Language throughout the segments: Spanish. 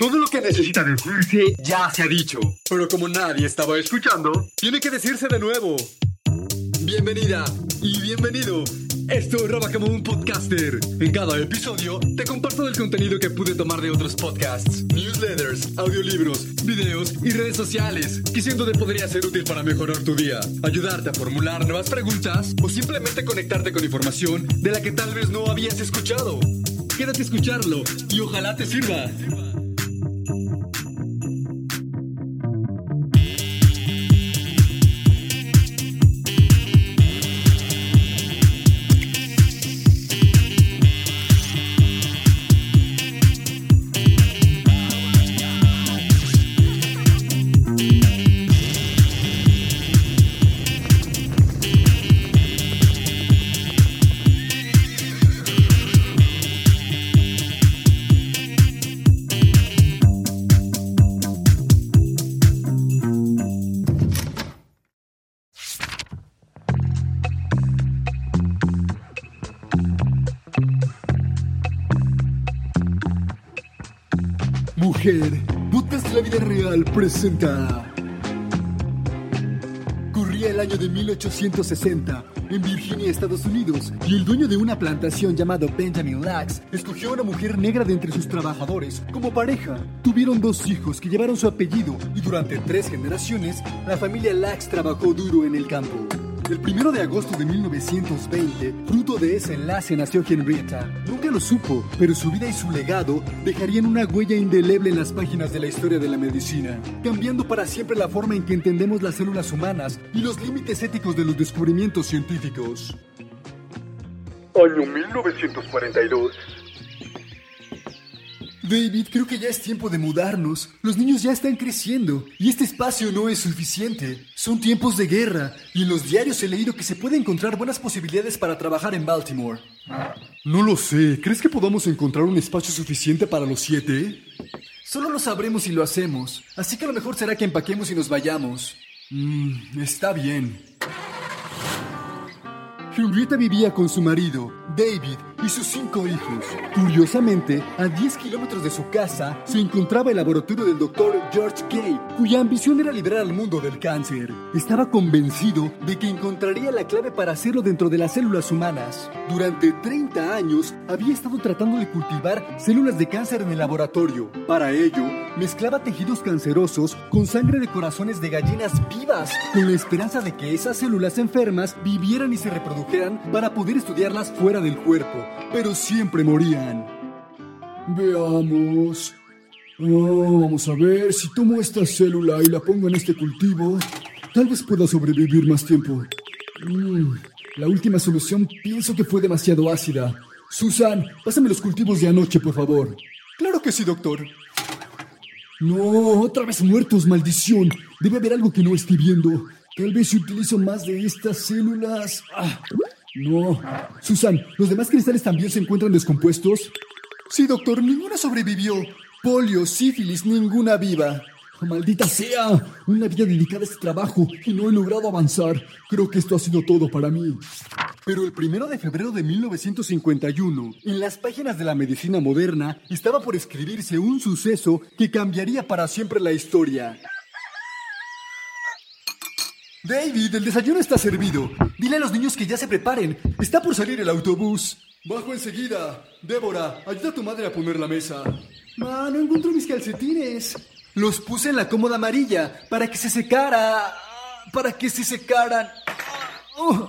Todo lo que necesita decirse ya se ha dicho. Pero como nadie estaba escuchando, tiene que decirse de nuevo. Bienvenida y bienvenido. Esto es Roba como un podcaster. En cada episodio te comparto el contenido que pude tomar de otros podcasts, newsletters, audiolibros, videos y redes sociales, que siendo de podría ser útil para mejorar tu día, ayudarte a formular nuevas preguntas o simplemente conectarte con información de la que tal vez no habías escuchado. Quédate a escucharlo y ojalá te sirva. Mujer, Podcast de la Vida Real presenta. Corría el año de 1860 en Virginia, Estados Unidos, y el dueño de una plantación llamado Benjamin Lax escogió a una mujer negra de entre sus trabajadores como pareja. Tuvieron dos hijos que llevaron su apellido y durante tres generaciones la familia Lax trabajó duro en el campo. El primero de agosto de 1920, fruto de ese enlace nació Henrietta. Nunca lo supo, pero su vida y su legado dejarían una huella indeleble en las páginas de la historia de la medicina, cambiando para siempre la forma en que entendemos las células humanas y los límites éticos de los descubrimientos científicos. Año 1942. David, creo que ya es tiempo de mudarnos. Los niños ya están creciendo y este espacio no es suficiente. Son tiempos de guerra y en los diarios he leído que se puede encontrar buenas posibilidades para trabajar en Baltimore. No lo sé. ¿Crees que podamos encontrar un espacio suficiente para los siete? Solo lo sabremos si lo hacemos. Así que lo mejor será que empaquemos y nos vayamos. Mmm, está bien. Henrietta vivía con su marido, David, y sus cinco hijos. Curiosamente, a 10 kilómetros de su casa se encontraba el laboratorio del doctor George Kay, cuya ambición era liberar al mundo del cáncer. Estaba convencido de que encontraría la clave para hacerlo dentro de las células humanas. Durante 30 años había estado tratando de cultivar células de cáncer en el laboratorio. Para ello, mezclaba tejidos cancerosos con sangre de corazones de gallinas vivas, con la esperanza de que esas células enfermas vivieran y se reprodujeran para poder estudiarlas fuera del cuerpo, pero siempre morían. Veamos. Oh, vamos a ver, si tomo esta célula y la pongo en este cultivo, tal vez pueda sobrevivir más tiempo. Mm, la última solución pienso que fue demasiado ácida. Susan, pásame los cultivos de anoche, por favor. Claro que sí, doctor. No, otra vez muertos, maldición. Debe haber algo que no estoy viendo. Tal vez si utilizo más de estas células. Ah, no. Susan, ¿los demás cristales también se encuentran descompuestos? Sí, doctor, ninguna sobrevivió. Polio, sífilis, ninguna viva. Maldita sea, una vida dedicada a este trabajo y no he logrado avanzar. Creo que esto ha sido todo para mí. Pero el primero de febrero de 1951, en las páginas de la medicina moderna, estaba por escribirse un suceso que cambiaría para siempre la historia. David, el desayuno está servido. Dile a los niños que ya se preparen. Está por salir el autobús. Bajo enseguida. Débora, ayuda a tu madre a poner la mesa. Ma, no encuentro mis calcetines. Los puse en la cómoda amarilla para que se secara. Para que se secaran. Oh,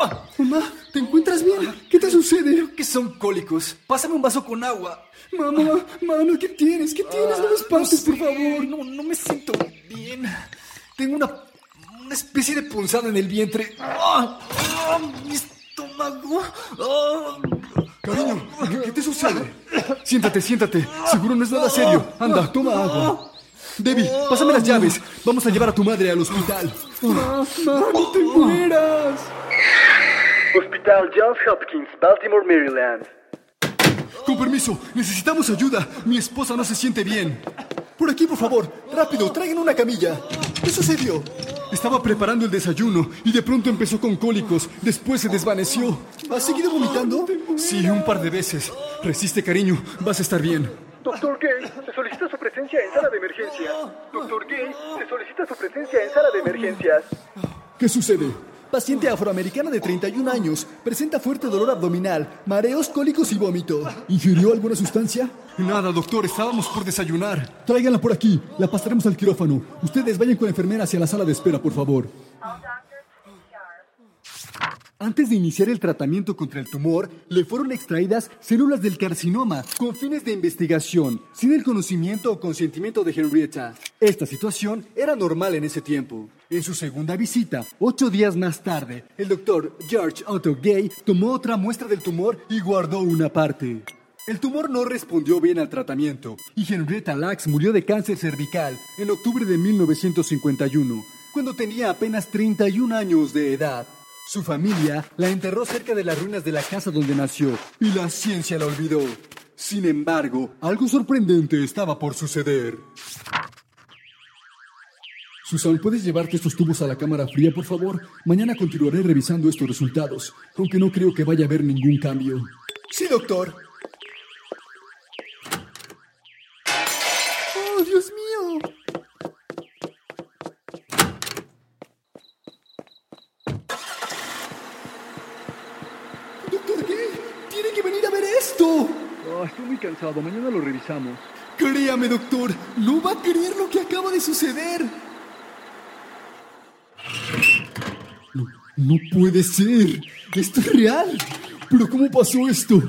oh. Mamá, ¿te encuentras bien? ¿Qué te sucede? Creo que son cólicos. Pásame un vaso con agua. Mamá, mano, ¿qué tienes? ¿Qué tienes? No me espantes, por favor. No, no me siento bien. Tengo una una especie de punzada en el vientre. ¡Ah! ¡Ah! ¡Mi estómago! ¡Ah! Cariño, ¿qué te sucede? Siéntate, siéntate. Seguro no es nada serio. Anda, toma agua. Debbie, pásame las llaves. Vamos a llevar a tu madre al hospital. Mamá, no te mueras. Hospital Johns Hopkins, Baltimore, Maryland. Con permiso, necesitamos ayuda. Mi esposa no se siente bien. Por aquí, por favor. Rápido, traigan una camilla. ¿Qué sucedió? Estaba preparando el desayuno y de pronto empezó con cólicos. Después se desvaneció. ¿Has seguido vomitando? Sí, un par de veces. Resiste, cariño. Vas a estar bien. Doctor Gay, se solicita su presencia en sala de emergencias. Doctor Gay, se solicita su presencia en sala de emergencias. ¿Qué sucede? Paciente afroamericana de 31 años, presenta fuerte dolor abdominal, mareos, cólicos y vómito. ¿Ingirió alguna sustancia? Nada, doctor, estábamos por desayunar. Tráiganla por aquí, la pasaremos al quirófano. Ustedes vayan con la enfermera hacia la sala de espera, por favor. Antes de iniciar el tratamiento contra el tumor, le fueron extraídas células del carcinoma con fines de investigación, sin el conocimiento o consentimiento de Henrietta. Esta situación era normal en ese tiempo. En su segunda visita, ocho días más tarde, el doctor George Otto Gay tomó otra muestra del tumor y guardó una parte. El tumor no respondió bien al tratamiento y Henrietta Lacks murió de cáncer cervical en octubre de 1951, cuando tenía apenas 31 años de edad. Su familia la enterró cerca de las ruinas de la casa donde nació y la ciencia la olvidó. Sin embargo, algo sorprendente estaba por suceder. Susan, ¿puedes llevarte estos tubos a la cámara fría, por favor? Mañana continuaré revisando estos resultados, aunque no creo que vaya a haber ningún cambio. Sí, doctor. ¡Oh, Dios mío! Doctor Gay, tiene que venir a ver esto. Oh, estoy muy cansado, mañana lo revisamos. Créame, doctor, no va a creer lo que acaba de suceder. No, no puede ser. Esto es real. ¿Pero cómo pasó esto?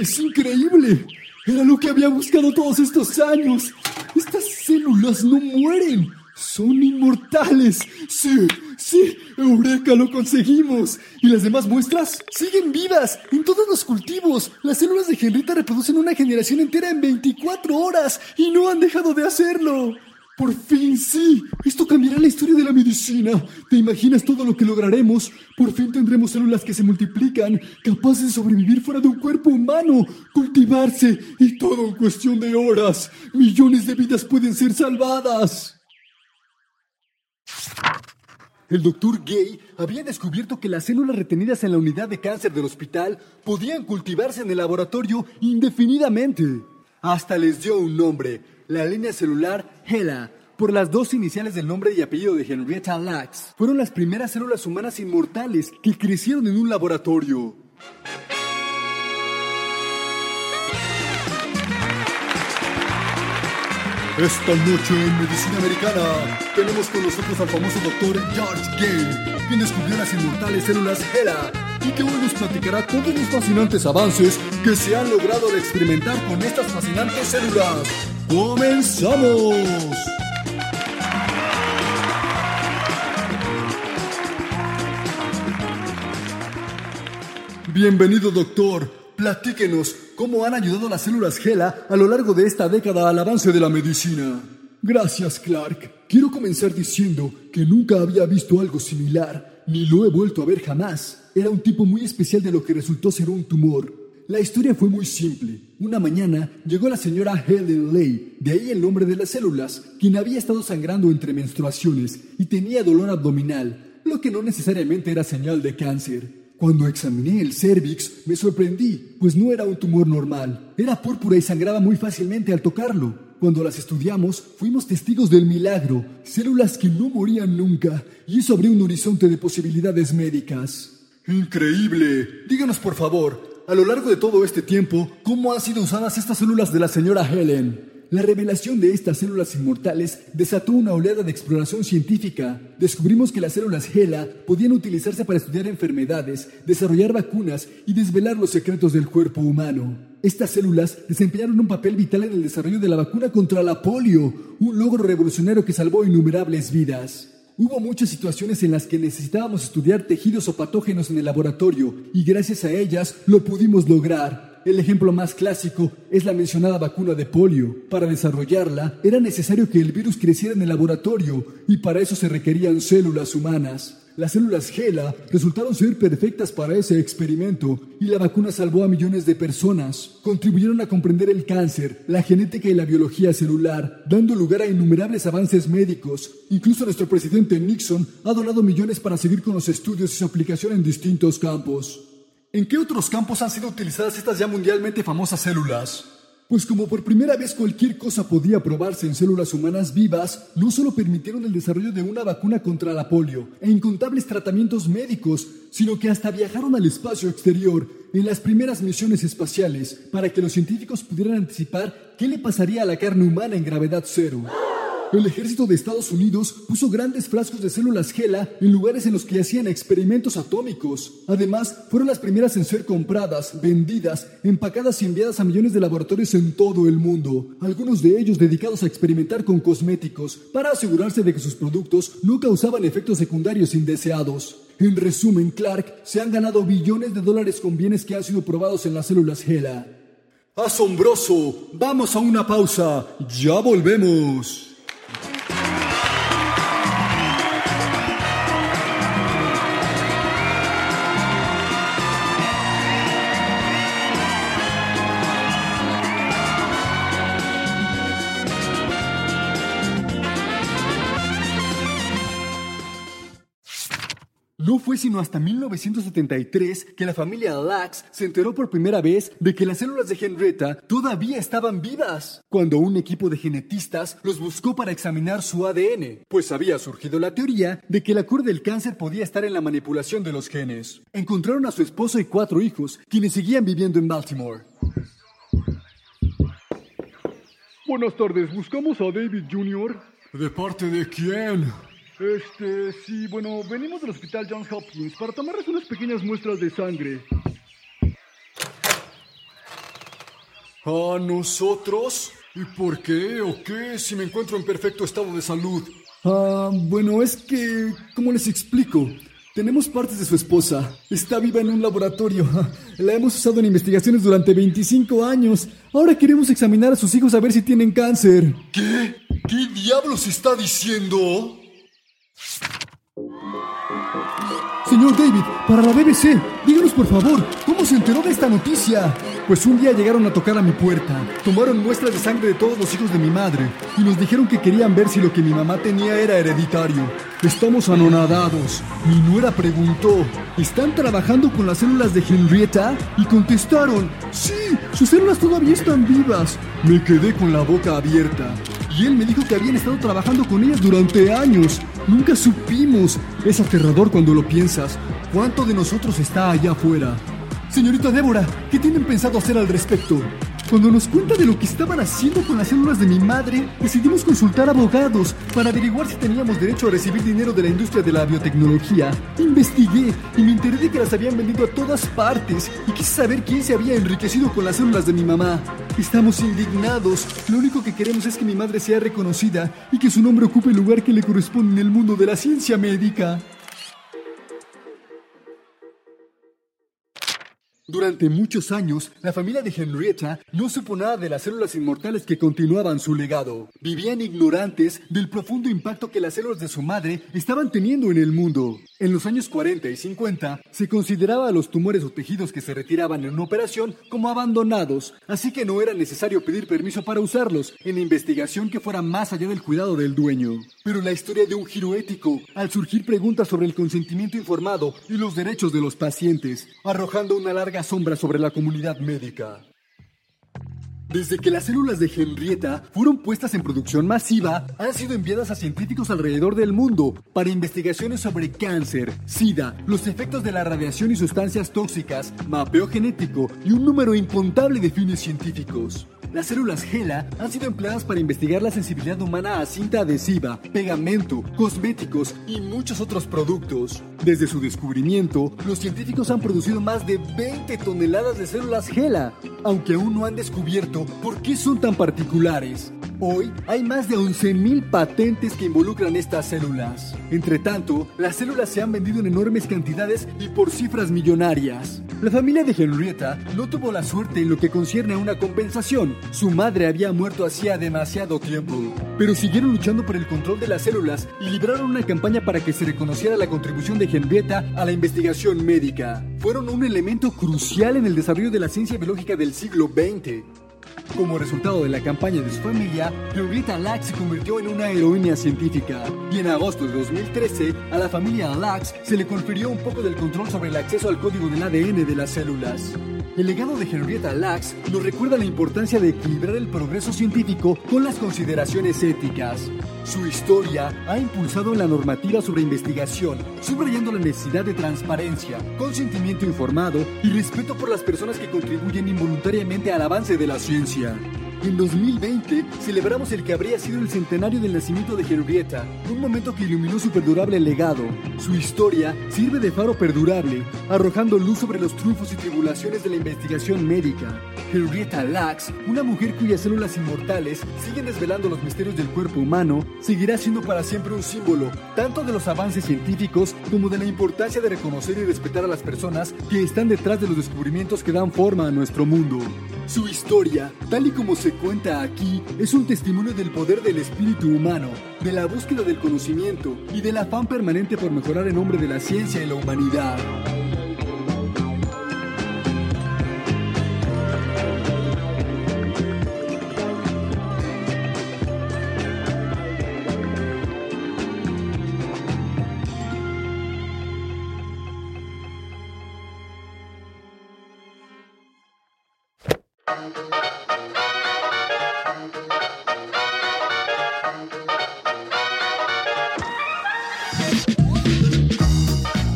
Es increíble. Era lo que había buscado todos estos años. Estas células no mueren. Son inmortales. Sí, sí, Eureka, lo conseguimos. ¿Y las demás muestras? Siguen vivas en todos los cultivos. Las células de Henrietta reproducen una generación entera en 24 horas y no han dejado de hacerlo. Por fin sí, esto cambiará la historia de la medicina. ¿Te imaginas todo lo que lograremos? Por fin tendremos células que se multiplican, capaces de sobrevivir fuera de un cuerpo humano, cultivarse y todo en cuestión de horas. Millones de vidas pueden ser salvadas. El doctor Gay había descubierto que las células retenidas en la unidad de cáncer del hospital podían cultivarse en el laboratorio indefinidamente. Hasta les dio un nombre, la línea celular HeLa, por las dos iniciales del nombre y apellido de Henrietta Lacks. Fueron las primeras células humanas inmortales que crecieron en un laboratorio. Esta noche en Medicina Americana tenemos con nosotros al famoso doctor George Gay, quien descubrió las inmortales células HeLa y que hoy nos platicará todos los fascinantes avances que se han logrado al experimentar con estas fascinantes células. ¡Comenzamos! Bienvenido doctor, platíquenos cómo han ayudado las células HeLa a lo largo de esta década al avance de la medicina. Gracias, Clark. Quiero comenzar diciendo que nunca había visto algo similar, ni lo he vuelto a ver jamás. Era un tipo muy especial de lo que resultó ser un tumor. La historia fue muy simple. Una mañana llegó la señora Helen Lay, de ahí el nombre de las células, quien había estado sangrando entre menstruaciones y tenía dolor abdominal, lo que no necesariamente era señal de cáncer. Cuando examiné el cervix, me sorprendí, pues no era un tumor normal. Era púrpura y sangraba muy fácilmente al tocarlo. Cuando las estudiamos, fuimos testigos del milagro, células que no morían nunca, y eso abrió un horizonte de posibilidades médicas. Increíble. Díganos, por favor, a lo largo de todo este tiempo, ¿cómo han sido usadas estas células de la señora Helen? La revelación de estas células inmortales desató una oleada de exploración científica. Descubrimos que las células HeLa podían utilizarse para estudiar enfermedades, desarrollar vacunas y desvelar los secretos del cuerpo humano. Estas células desempeñaron un papel vital en el desarrollo de la vacuna contra la polio, un logro revolucionario que salvó innumerables vidas. Hubo muchas situaciones en las que necesitábamos estudiar tejidos o patógenos en el laboratorio y gracias a ellas lo pudimos lograr. El ejemplo más clásico es la mencionada vacuna de polio. Para desarrollarla era necesario que el virus creciera en el laboratorio y para eso se requerían células humanas. Las células GELA resultaron ser perfectas para ese experimento y la vacuna salvó a millones de personas. Contribuyeron a comprender el cáncer, la genética y la biología celular, dando lugar a innumerables avances médicos. Incluso nuestro presidente Nixon ha donado millones para seguir con los estudios y su aplicación en distintos campos. ¿En qué otros campos han sido utilizadas estas ya mundialmente famosas células? Pues como por primera vez cualquier cosa podía probarse en células humanas vivas, no solo permitieron el desarrollo de una vacuna contra la polio e incontables tratamientos médicos, sino que hasta viajaron al espacio exterior en las primeras misiones espaciales para que los científicos pudieran anticipar qué le pasaría a la carne humana en gravedad cero. El ejército de Estados Unidos puso grandes frascos de células GELA en lugares en los que hacían experimentos atómicos. Además, fueron las primeras en ser compradas, vendidas, empacadas y enviadas a millones de laboratorios en todo el mundo, algunos de ellos dedicados a experimentar con cosméticos para asegurarse de que sus productos no causaban efectos secundarios indeseados. En resumen, Clark, se han ganado billones de dólares con bienes que han sido probados en las células GELA. ¡Asombroso! Vamos a una pausa. Ya volvemos. No fue sino hasta 1973 que la familia Lax se enteró por primera vez de que las células de Henrietta todavía estaban vivas, cuando un equipo de genetistas los buscó para examinar su ADN, pues había surgido la teoría de que la cura del cáncer podía estar en la manipulación de los genes. Encontraron a su esposo y cuatro hijos, quienes seguían viviendo en Baltimore. Buenas tardes, buscamos a David Jr. ¿De parte de quién? Este, sí, bueno, venimos del hospital Johns Hopkins para tomarles unas pequeñas muestras de sangre. ¿A nosotros? ¿Y por qué o qué si me encuentro en perfecto estado de salud? Ah, bueno, es que, ¿cómo les explico? Tenemos partes de su esposa. Está viva en un laboratorio. La hemos usado en investigaciones durante 25 años. Ahora queremos examinar a sus hijos a ver si tienen cáncer. ¿Qué? ¿Qué diablos está diciendo? Señor David, para la BBC, díganos por favor, ¿cómo se enteró de esta noticia? Pues un día llegaron a tocar a mi puerta, tomaron muestras de sangre de todos los hijos de mi madre y nos dijeron que querían ver si lo que mi mamá tenía era hereditario. Estamos anonadados. Mi nuera preguntó, ¿están trabajando con las células de Henrietta? Y contestaron, sí, sus células todavía están vivas. Me quedé con la boca abierta. Y él me dijo que habían estado trabajando con ellas durante años. Nunca supimos. Es aterrador cuando lo piensas. ¿Cuánto de nosotros está allá afuera? Señorita Débora, ¿qué tienen pensado hacer al respecto? Cuando nos cuenta de lo que estaban haciendo con las células de mi madre, decidimos consultar abogados para averiguar si teníamos derecho a recibir dinero de la industria de la biotecnología. Investigué y me enteré de que las habían vendido a todas partes y quise saber quién se había enriquecido con las células de mi mamá. Estamos indignados. Lo único que queremos es que mi madre sea reconocida y que su nombre ocupe el lugar que le corresponde en el mundo de la ciencia médica. Durante muchos años, la familia de Henrietta no supo nada de las células inmortales que continuaban su legado. Vivían ignorantes del profundo impacto que las células de su madre estaban teniendo en el mundo. En los años 40 y 50, se consideraba a los tumores o tejidos que se retiraban en una operación como abandonados, así que no era necesario pedir permiso para usarlos en investigación que fuera más allá del cuidado del dueño. Pero la historia de un giro ético, al surgir preguntas sobre el consentimiento informado y los derechos de los pacientes, arrojando una larga sombra sobre la comunidad médica. Desde que las células de Henrietta fueron puestas en producción masiva, han sido enviadas a científicos alrededor del mundo para investigaciones sobre cáncer, sida, los efectos de la radiación y sustancias tóxicas, mapeo genético y un número incontable de fines científicos. Las células GELA han sido empleadas para investigar la sensibilidad humana a cinta adhesiva, pegamento, cosméticos y muchos otros productos. Desde su descubrimiento, los científicos han producido más de 20 toneladas de células GELA, aunque aún no han descubierto por qué son tan particulares. Hoy hay más de 11.000 patentes que involucran estas células. Entre tanto, las células se han vendido en enormes cantidades y por cifras millonarias. La familia de Henrietta no tuvo la suerte en lo que concierne a una compensación. Su madre había muerto hacía demasiado tiempo. Pero siguieron luchando por el control de las células y libraron una campaña para que se reconociera la contribución de Henrietta a la investigación médica. Fueron un elemento crucial en el desarrollo de la ciencia biológica del siglo XX. Como resultado de la campaña de su familia, Henrietta Lacks se convirtió en una heroína científica. Y en agosto de 2013, a la familia Lacks se le confirió un poco del control sobre el acceso al código del ADN de las células. El legado de Henrietta Lacks nos recuerda la importancia de equilibrar el progreso científico con las consideraciones éticas. Su historia ha impulsado la normativa sobre investigación, subrayando la necesidad de transparencia, consentimiento informado y respeto por las personas que contribuyen involuntariamente al avance de la ciencia. En 2020 celebramos el que habría sido el centenario del nacimiento de Henrietta, un momento que iluminó su perdurable legado. Su historia sirve de faro perdurable, arrojando luz sobre los triunfos y tribulaciones de la investigación médica. Henrietta Lacks, una mujer cuyas células inmortales siguen desvelando los misterios del cuerpo humano, seguirá siendo para siempre un símbolo, tanto de los avances científicos como de la importancia de reconocer y respetar a las personas que están detrás de los descubrimientos que dan forma a nuestro mundo. Su historia, tal y como se cuenta aquí, es un testimonio del poder del espíritu humano, de la búsqueda del conocimiento y del afán permanente por mejorar en nombre de la ciencia y la humanidad.